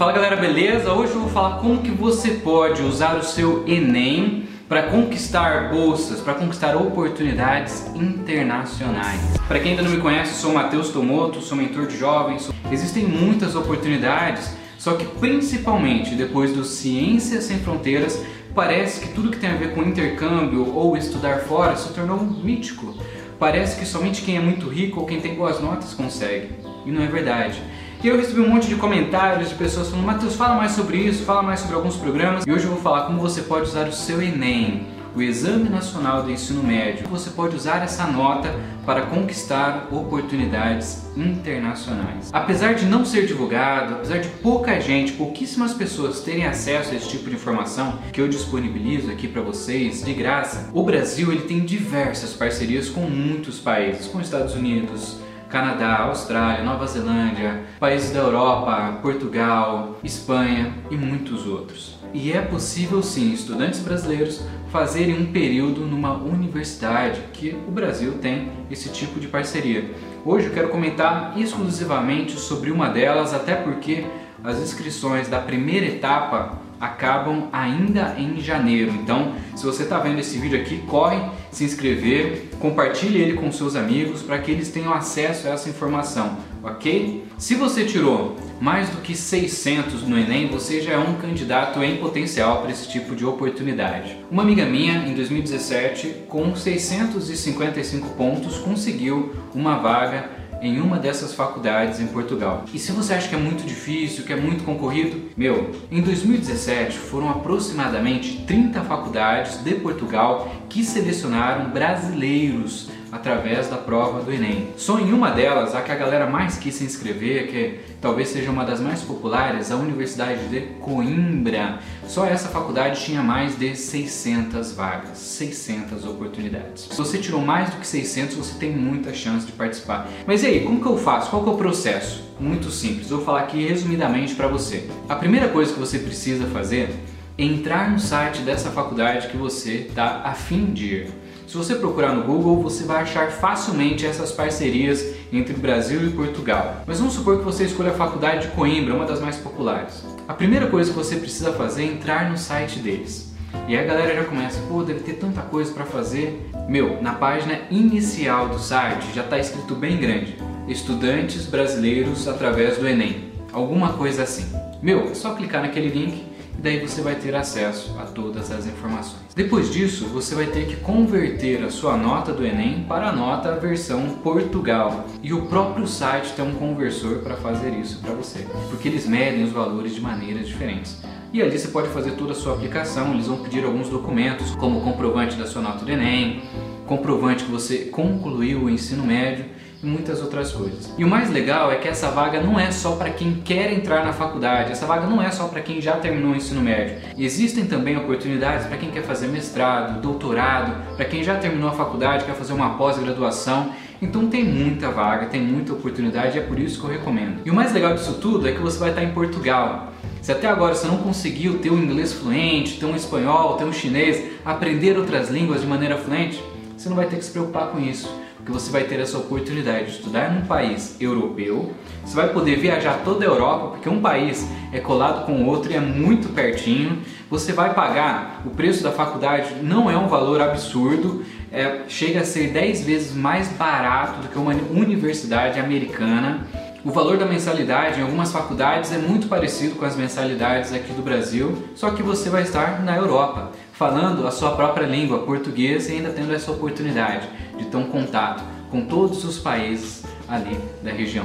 Fala galera, beleza? Hoje eu vou falar como que você pode usar o seu Enem para conquistar bolsas, para conquistar oportunidades internacionais. Para quem ainda não me conhece, sou Matheus Tomoto, sou mentor de jovens. Existem muitas oportunidades, só que principalmente depois do Ciências Sem Fronteiras, parece que tudo que tem a ver com intercâmbio ou estudar fora se tornou mítico. Parece que somente quem é muito rico ou quem tem boas notas consegue. E não é verdade. E eu recebi um monte de comentários de pessoas falando, Matheus, fala mais sobre isso, fala mais sobre alguns programas. E hoje eu vou falar como você pode usar o seu Enem, o Exame Nacional do Ensino Médio. Você pode usar essa nota para conquistar oportunidades internacionais. Apesar de não ser divulgado, apesar de pouca gente, pouquíssimas pessoas terem acesso a esse tipo de informação que eu disponibilizo aqui para vocês de graça, o Brasil ele tem diversas parcerias com muitos países, com Estados Unidos, Canadá, Austrália, Nova Zelândia, países da Europa, Portugal, Espanha e muitos outros. E é possível sim estudantes brasileiros fazerem um período numa universidade, que o Brasil tem esse tipo de parceria. Hoje eu quero comentar exclusivamente sobre uma delas, até porque as inscrições da primeira etapa acabam ainda em janeiro. Então, se você está vendo esse vídeo aqui, corre se inscrever, compartilhe ele com seus amigos para que eles tenham acesso a essa informação, ok? Se você tirou mais do que 600 no Enem, você já é um candidato em potencial para esse tipo de oportunidade. Uma amiga minha, em 2017, com 655 pontos, conseguiu uma vaga em uma dessas faculdades em Portugal. E se você acha que é muito difícil, que é muito concorrido, meu, em 2017 foram aproximadamente 30 faculdades de Portugal que selecionaram brasileiros através da prova do Enem. Só em uma delas, a que a galera mais quis se inscrever, que talvez seja uma das mais populares, a Universidade de Coimbra. Só essa faculdade tinha mais de 600 vagas, 600 oportunidades. Se você tirou mais do que 600, você tem muita chance de participar. Mas e aí, como que eu faço? Qual que é o processo? Muito simples, vou falar aqui resumidamente para você. A primeira coisa que você precisa fazer é entrar no site dessa faculdade que você está afim de ir. Se você procurar no Google, você vai achar facilmente essas parcerias entre Brasil e Portugal. Mas vamos supor que você escolha a faculdade de Coimbra, uma das mais populares. A primeira coisa que você precisa fazer é entrar no site deles. E aí a galera já começa, pô, deve ter tanta coisa para fazer. Meu, na página inicial do site já está escrito bem grande: Estudantes brasileiros através do Enem. Alguma coisa assim. Meu, é só clicar naquele link daí você vai ter acesso a todas as informações. Depois disso, você vai ter que converter a sua nota do Enem para a nota versão Portugal. E o próprio site tem um conversor para fazer isso para você, porque eles medem os valores de maneiras diferentes. E ali você pode fazer toda a sua aplicação, eles vão pedir alguns documentos, como comprovante da sua nota do Enem, comprovante que você concluiu o ensino médio e muitas outras coisas. E o mais legal é que essa vaga não é só para quem quer entrar na faculdade, essa vaga não é só para quem já terminou o ensino médio. Existem também oportunidades para quem quer fazer mestrado, doutorado, para quem já terminou a faculdade, quer fazer uma pós-graduação. Então tem muita vaga, tem muita oportunidade é por isso que eu recomendo. E o mais legal disso tudo é que você vai estar em Portugal. Se até agora você não conseguiu ter um inglês fluente, ter um espanhol, ter um chinês, aprender outras línguas de maneira fluente, você não vai ter que se preocupar com isso porque você vai ter essa oportunidade de estudar num país europeu, você vai poder viajar toda a Europa, porque um país é colado com o outro e é muito pertinho. Você vai pagar o preço da faculdade, não é um valor absurdo, é, chega a ser 10 vezes mais barato do que uma universidade americana. O valor da mensalidade em algumas faculdades é muito parecido com as mensalidades aqui do Brasil, só que você vai estar na Europa, falando a sua própria língua, português, e ainda tendo essa oportunidade de ter um contato com todos os países ali da região.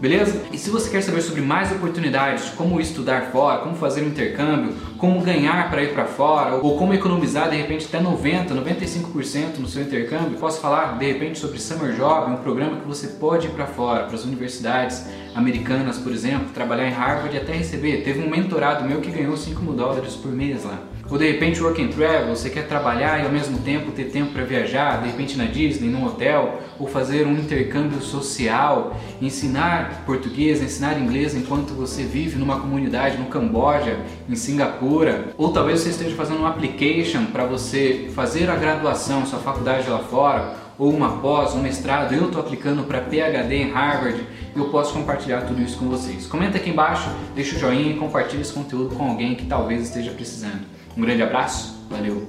Beleza? E se você quer saber sobre mais oportunidades, como estudar fora, como fazer um intercâmbio, como ganhar para ir para fora, ou como economizar de repente até 90, 95% no seu intercâmbio, posso falar de repente sobre Summer Job, um programa que você pode ir para fora, para as universidades americanas, por exemplo, trabalhar em Harvard e até receber. Teve um mentorado meu que ganhou 5 mil dólares por mês lá. Ou de repente work and travel, você quer trabalhar e ao mesmo tempo ter tempo para viajar, de repente na Disney, num hotel, ou fazer um intercâmbio social, ensinar português, ensinar inglês enquanto você vive numa comunidade no Camboja, em Singapura, ou talvez você esteja fazendo um application para você fazer a graduação, sua faculdade lá fora, ou uma pós, um mestrado, eu estou aplicando para PhD em Harvard eu posso compartilhar tudo isso com vocês. Comenta aqui embaixo, deixa o joinha e compartilha esse conteúdo com alguém que talvez esteja precisando. Um grande abraço, valeu!